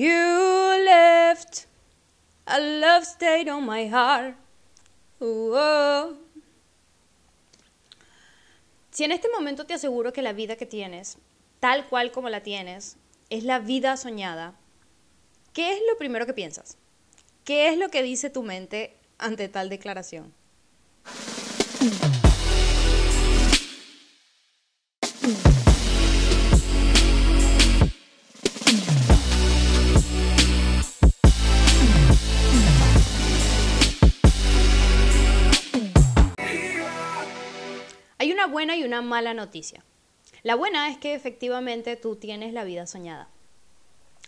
You left, a love stayed on my heart. Si en este momento te aseguro que la vida que tienes, tal cual como la tienes, es la vida soñada, ¿qué es lo primero que piensas? ¿Qué es lo que dice tu mente ante tal declaración? Buena y una mala noticia. La buena es que efectivamente tú tienes la vida soñada.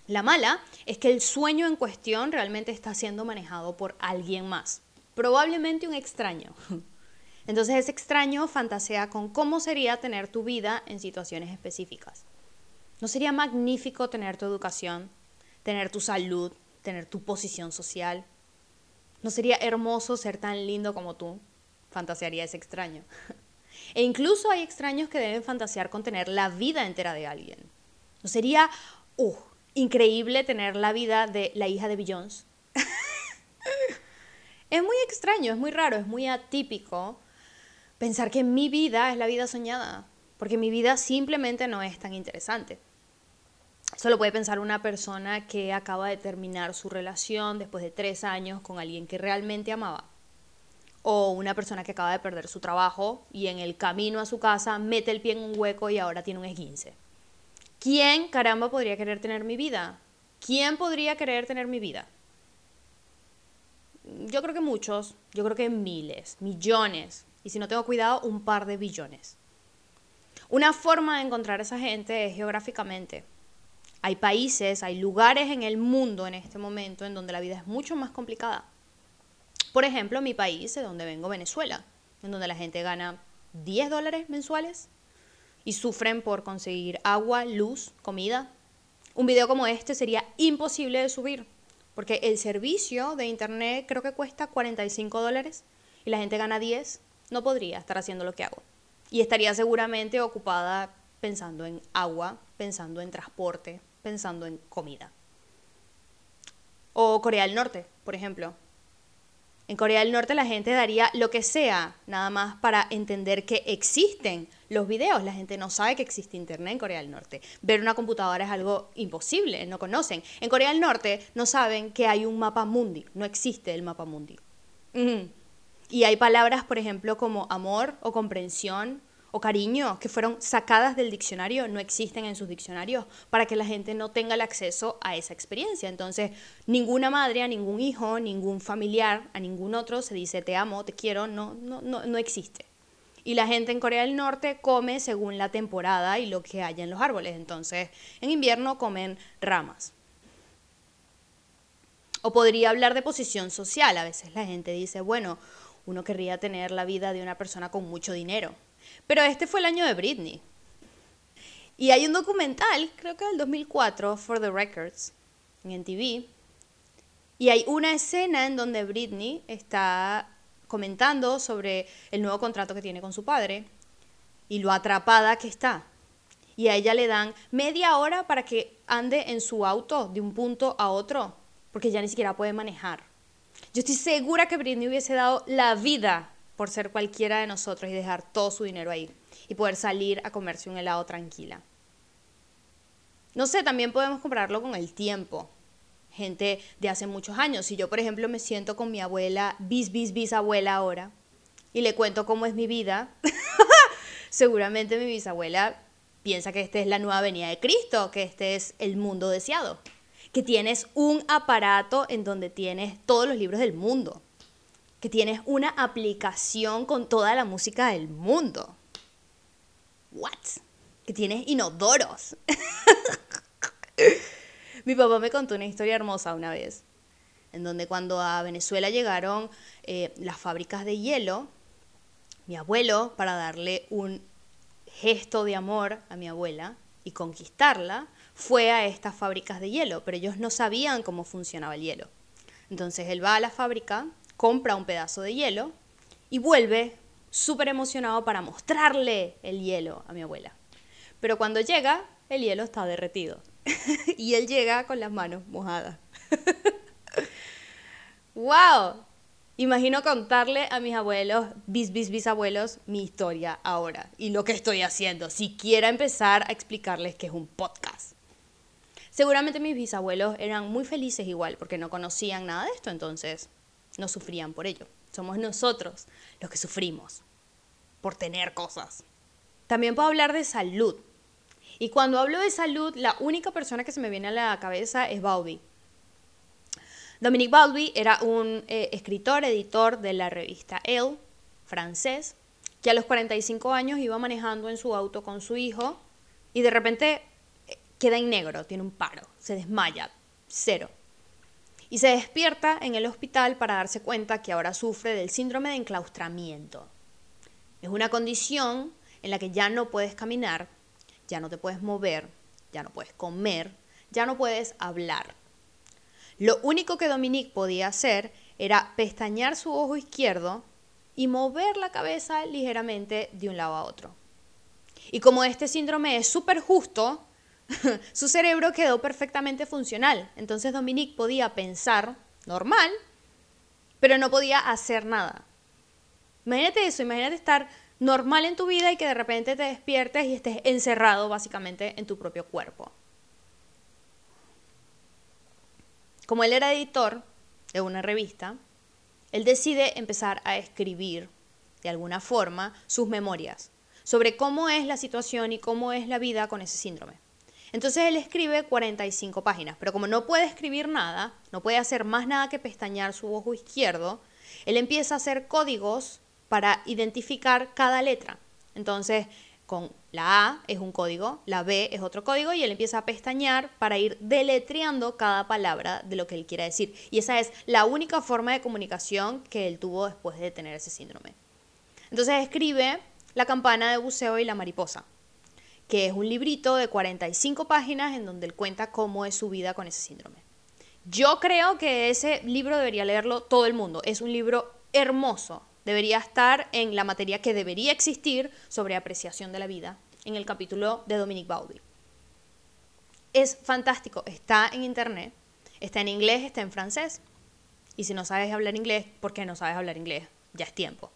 La mala es que el sueño en cuestión realmente está siendo manejado por alguien más, probablemente un extraño. Entonces ese extraño fantasea con cómo sería tener tu vida en situaciones específicas. ¿No sería magnífico tener tu educación, tener tu salud, tener tu posición social? ¿No sería hermoso ser tan lindo como tú? Fantasearía ese extraño. E incluso hay extraños que deben fantasear con tener la vida entera de alguien. ¿No sería uh, increíble tener la vida de la hija de Beyoncé? es muy extraño, es muy raro, es muy atípico pensar que mi vida es la vida soñada, porque mi vida simplemente no es tan interesante. Eso lo puede pensar una persona que acaba de terminar su relación después de tres años con alguien que realmente amaba o una persona que acaba de perder su trabajo y en el camino a su casa mete el pie en un hueco y ahora tiene un esguince. ¿Quién caramba podría querer tener mi vida? ¿Quién podría querer tener mi vida? Yo creo que muchos, yo creo que miles, millones, y si no tengo cuidado, un par de billones. Una forma de encontrar a esa gente es geográficamente. Hay países, hay lugares en el mundo en este momento en donde la vida es mucho más complicada. Por ejemplo, mi país, de donde vengo, Venezuela, en donde la gente gana 10 dólares mensuales y sufren por conseguir agua, luz, comida. Un video como este sería imposible de subir, porque el servicio de internet creo que cuesta 45 dólares y la gente gana 10. No podría estar haciendo lo que hago. Y estaría seguramente ocupada pensando en agua, pensando en transporte, pensando en comida. O Corea del Norte, por ejemplo, en Corea del Norte la gente daría lo que sea, nada más para entender que existen los videos. La gente no sabe que existe Internet en Corea del Norte. Ver una computadora es algo imposible, no conocen. En Corea del Norte no saben que hay un mapa mundi, no existe el mapa mundi. Y hay palabras, por ejemplo, como amor o comprensión o cariño que fueron sacadas del diccionario, no existen en sus diccionarios, para que la gente no tenga el acceso a esa experiencia. Entonces, ninguna madre, a ningún hijo, ningún familiar, a ningún otro se dice te amo, te quiero, no, no, no, no existe. Y la gente en Corea del Norte come según la temporada y lo que haya en los árboles. Entonces, en invierno comen ramas. O podría hablar de posición social. A veces la gente dice, bueno, uno querría tener la vida de una persona con mucho dinero. Pero este fue el año de Britney. Y hay un documental, creo que del 2004, For the Records, en TV. Y hay una escena en donde Britney está comentando sobre el nuevo contrato que tiene con su padre y lo atrapada que está. Y a ella le dan media hora para que ande en su auto de un punto a otro, porque ya ni siquiera puede manejar. Yo estoy segura que Britney hubiese dado la vida por ser cualquiera de nosotros y dejar todo su dinero ahí y poder salir a comerse un helado tranquila. No sé, también podemos compararlo con el tiempo. Gente de hace muchos años. Si yo, por ejemplo, me siento con mi abuela, bis, bis, bisabuela ahora, y le cuento cómo es mi vida, seguramente mi bisabuela piensa que esta es la nueva venida de Cristo, que este es el mundo deseado, que tienes un aparato en donde tienes todos los libros del mundo, que tienes una aplicación con toda la música del mundo. What? Que tienes inodoros. Mi papá me contó una historia hermosa una vez, en donde cuando a Venezuela llegaron eh, las fábricas de hielo, mi abuelo, para darle un gesto de amor a mi abuela y conquistarla, fue a estas fábricas de hielo, pero ellos no sabían cómo funcionaba el hielo. Entonces él va a la fábrica, compra un pedazo de hielo y vuelve súper emocionado para mostrarle el hielo a mi abuela. Pero cuando llega, el hielo está derretido. y él llega con las manos mojadas. ¡Wow! Imagino contarle a mis abuelos, bis, bis, bisabuelos, mi historia ahora y lo que estoy haciendo. Si quiera empezar a explicarles que es un podcast. Seguramente mis bisabuelos eran muy felices igual porque no conocían nada de esto, entonces no sufrían por ello. Somos nosotros los que sufrimos por tener cosas. También puedo hablar de salud. Y cuando hablo de salud, la única persona que se me viene a la cabeza es Bowlby. Dominique Bowlby era un eh, escritor, editor de la revista Elle, francés, que a los 45 años iba manejando en su auto con su hijo y de repente eh, queda en negro, tiene un paro, se desmaya, cero. Y se despierta en el hospital para darse cuenta que ahora sufre del síndrome de enclaustramiento. Es una condición en la que ya no puedes caminar, ya no te puedes mover, ya no puedes comer, ya no puedes hablar. Lo único que Dominique podía hacer era pestañear su ojo izquierdo y mover la cabeza ligeramente de un lado a otro. Y como este síndrome es súper justo, su cerebro quedó perfectamente funcional. Entonces Dominique podía pensar normal, pero no podía hacer nada. Imagínate eso, imagínate estar normal en tu vida y que de repente te despiertes y estés encerrado básicamente en tu propio cuerpo. Como él era editor de una revista, él decide empezar a escribir de alguna forma sus memorias sobre cómo es la situación y cómo es la vida con ese síndrome. Entonces él escribe 45 páginas, pero como no puede escribir nada, no puede hacer más nada que pestañear su ojo izquierdo, él empieza a hacer códigos para identificar cada letra. Entonces, con la A es un código, la B es otro código y él empieza a pestañear para ir deletreando cada palabra de lo que él quiera decir. Y esa es la única forma de comunicación que él tuvo después de tener ese síndrome. Entonces escribe La campana de buceo y la mariposa, que es un librito de 45 páginas en donde él cuenta cómo es su vida con ese síndrome. Yo creo que ese libro debería leerlo todo el mundo. Es un libro hermoso, debería estar en la materia que debería existir sobre apreciación de la vida, en el capítulo de Dominique Bowlby. Es fantástico, está en internet, está en inglés, está en francés. Y si no sabes hablar inglés, ¿por qué no sabes hablar inglés? Ya es tiempo.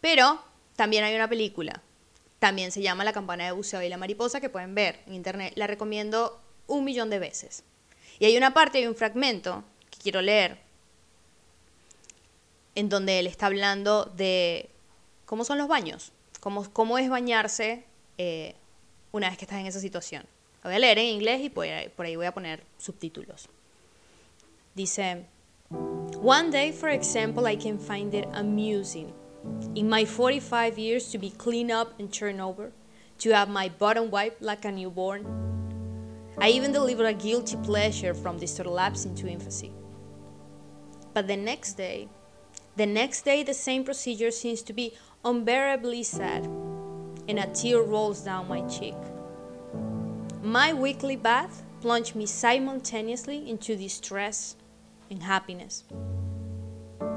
Pero también hay una película, también se llama La campana de buceo y la mariposa, que pueden ver en internet. La recomiendo un millón de veces. Y hay una parte, hay un fragmento que quiero leer en donde él está hablando de cómo son los baños, cómo, cómo es bañarse eh, una vez que estás en esa situación. Lo voy a leer en inglés y por ahí, por ahí voy a poner subtítulos. Dice, One day, for example, I can find it amusing in my 45 years to be cleaned up and turned over, to have my bottom wiped like a newborn. I even deliver a guilty pleasure from this lapse into infancy. But the next day, The next day, the same procedure seems to be unbearably sad, and a tear rolls down my cheek. My weekly bath plunged me simultaneously into distress and happiness.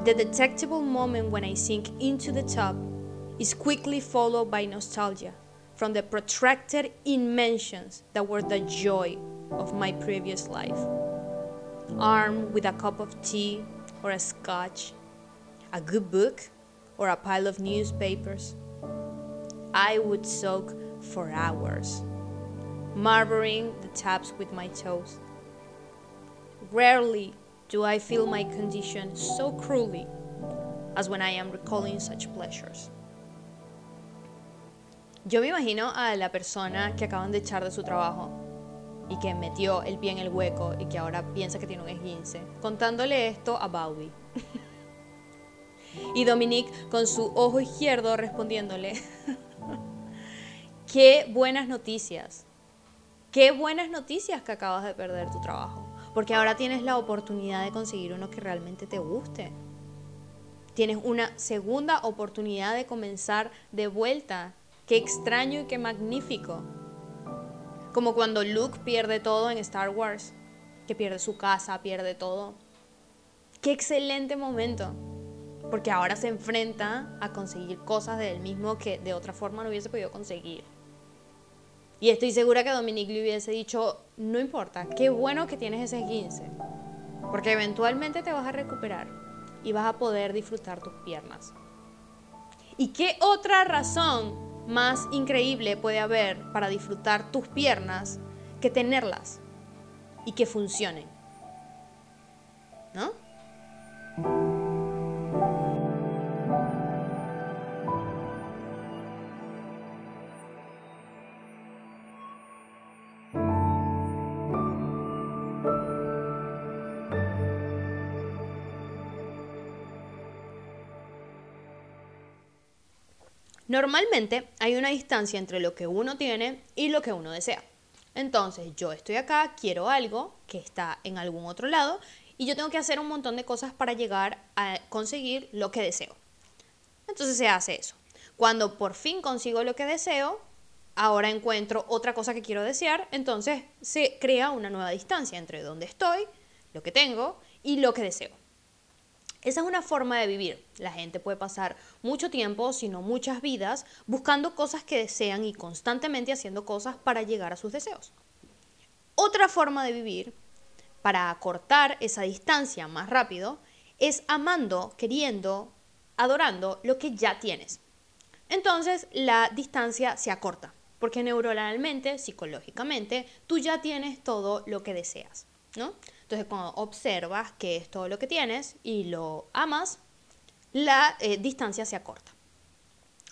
The detectable moment when I sink into the tub is quickly followed by nostalgia from the protracted inventions that were the joy of my previous life. Armed with a cup of tea or a scotch, a good book, or a pile of newspapers. I would soak for hours, marboring the taps with my toes. Rarely do I feel my condition so cruelly as when I am recalling such pleasures. Yo me imagino a la persona que acaban de echar de su trabajo y que metió el pie en el hueco y que ahora piensa que tiene un esguince, contándole esto a Bowie. Y Dominique con su ojo izquierdo respondiéndole, qué buenas noticias, qué buenas noticias que acabas de perder tu trabajo, porque ahora tienes la oportunidad de conseguir uno que realmente te guste. Tienes una segunda oportunidad de comenzar de vuelta. Qué extraño y qué magnífico. Como cuando Luke pierde todo en Star Wars, que pierde su casa, pierde todo. Qué excelente momento porque ahora se enfrenta a conseguir cosas de él mismo que de otra forma no hubiese podido conseguir. Y estoy segura que Dominique le hubiese dicho, no importa, qué bueno que tienes ese 15, porque eventualmente te vas a recuperar y vas a poder disfrutar tus piernas. ¿Y qué otra razón más increíble puede haber para disfrutar tus piernas que tenerlas y que funcionen? ¿No? Normalmente hay una distancia entre lo que uno tiene y lo que uno desea. Entonces yo estoy acá, quiero algo que está en algún otro lado y yo tengo que hacer un montón de cosas para llegar a conseguir lo que deseo. Entonces se hace eso. Cuando por fin consigo lo que deseo, ahora encuentro otra cosa que quiero desear, entonces se crea una nueva distancia entre donde estoy, lo que tengo y lo que deseo. Esa es una forma de vivir. La gente puede pasar mucho tiempo, si no muchas vidas, buscando cosas que desean y constantemente haciendo cosas para llegar a sus deseos. Otra forma de vivir, para acortar esa distancia más rápido, es amando, queriendo, adorando lo que ya tienes. Entonces la distancia se acorta, porque neuronalmente, psicológicamente, tú ya tienes todo lo que deseas, ¿no? Entonces, cuando observas que es todo lo que tienes y lo amas, la eh, distancia se acorta.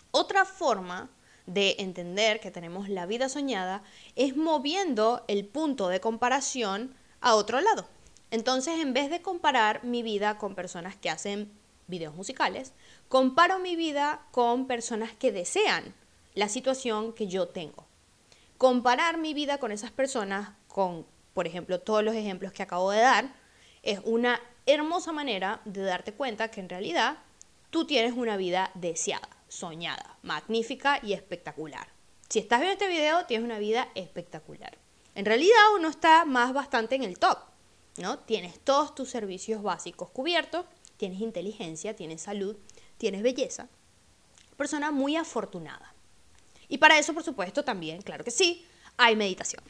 Otra forma de entender que tenemos la vida soñada es moviendo el punto de comparación a otro lado. Entonces, en vez de comparar mi vida con personas que hacen videos musicales, comparo mi vida con personas que desean la situación que yo tengo. Comparar mi vida con esas personas, con por ejemplo, todos los ejemplos que acabo de dar, es una hermosa manera de darte cuenta que en realidad tú tienes una vida deseada, soñada, magnífica y espectacular. Si estás viendo este video, tienes una vida espectacular. En realidad uno está más bastante en el top, ¿no? Tienes todos tus servicios básicos cubiertos, tienes inteligencia, tienes salud, tienes belleza. Persona muy afortunada. Y para eso, por supuesto, también, claro que sí, hay meditación.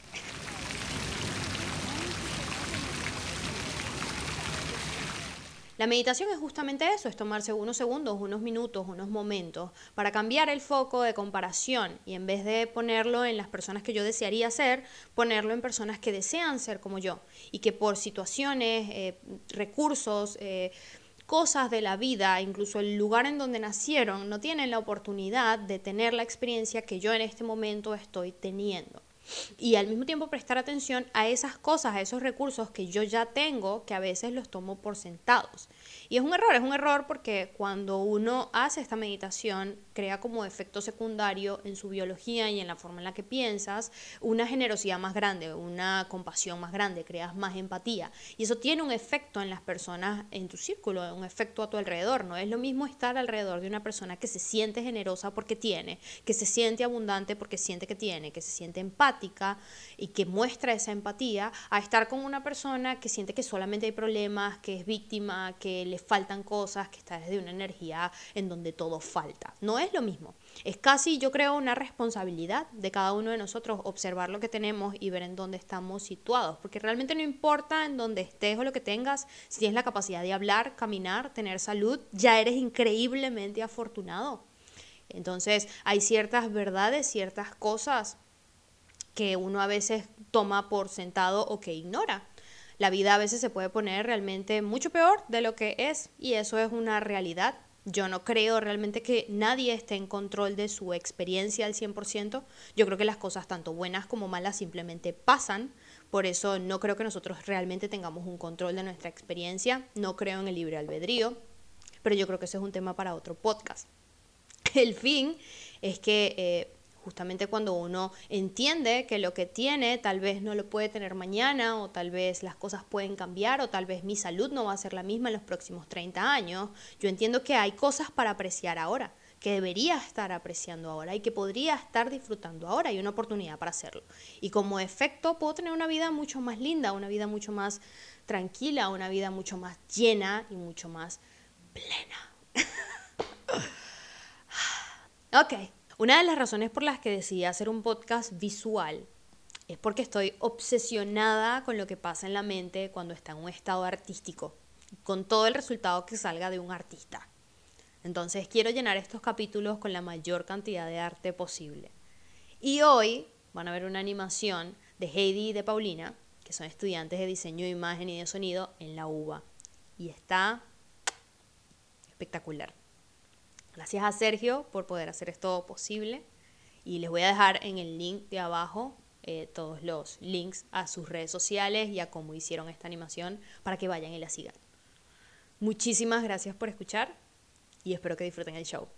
La meditación es justamente eso, es tomarse unos segundos, unos minutos, unos momentos para cambiar el foco de comparación y en vez de ponerlo en las personas que yo desearía ser, ponerlo en personas que desean ser como yo. Y que por situaciones, eh, recursos, eh, cosas de la vida, incluso el lugar en donde nacieron, no tienen la oportunidad de tener la experiencia que yo en este momento estoy teniendo y al mismo tiempo prestar atención a esas cosas, a esos recursos que yo ya tengo, que a veces los tomo por sentados. Y es un error, es un error porque cuando uno hace esta meditación, crea como efecto secundario en su biología y en la forma en la que piensas una generosidad más grande, una compasión más grande, creas más empatía. Y eso tiene un efecto en las personas en tu círculo, un efecto a tu alrededor. No es lo mismo estar alrededor de una persona que se siente generosa porque tiene, que se siente abundante porque siente que tiene, que se siente empática y que muestra esa empatía, a estar con una persona que siente que solamente hay problemas, que es víctima, que le faltan cosas, que está desde una energía en donde todo falta. No es lo mismo. Es casi, yo creo, una responsabilidad de cada uno de nosotros observar lo que tenemos y ver en dónde estamos situados, porque realmente no importa en dónde estés o lo que tengas, si tienes la capacidad de hablar, caminar, tener salud, ya eres increíblemente afortunado. Entonces, hay ciertas verdades, ciertas cosas que uno a veces toma por sentado o que ignora la vida a veces se puede poner realmente mucho peor de lo que es y eso es una realidad. Yo no creo realmente que nadie esté en control de su experiencia al 100%. Yo creo que las cosas tanto buenas como malas simplemente pasan. Por eso no creo que nosotros realmente tengamos un control de nuestra experiencia. No creo en el libre albedrío. Pero yo creo que ese es un tema para otro podcast. El fin es que eh, justamente cuando uno entiende que lo que tiene tal vez no lo puede tener mañana o tal vez las cosas pueden cambiar o tal vez mi salud no va a ser la misma en los próximos 30 años, yo entiendo que hay cosas para apreciar ahora que debería estar apreciando ahora y que podría estar disfrutando ahora. Hay una oportunidad para hacerlo. Y como efecto puedo tener una vida mucho más linda, una vida mucho más tranquila, una vida mucho más llena y mucho más plena. ok, Una de las razones por las que decidí hacer un podcast visual es porque estoy obsesionada con lo que pasa en la mente cuando está en un estado artístico, con todo el resultado que salga de un artista. Entonces quiero llenar estos capítulos con la mayor cantidad de arte posible. Y hoy van a ver una animación de Heidi y de Paulina, que son estudiantes de diseño de imagen y de sonido en la UBA. Y está espectacular. Gracias a Sergio por poder hacer esto posible. Y les voy a dejar en el link de abajo eh, todos los links a sus redes sociales y a cómo hicieron esta animación para que vayan y la sigan. Muchísimas gracias por escuchar y espero que disfruten el show.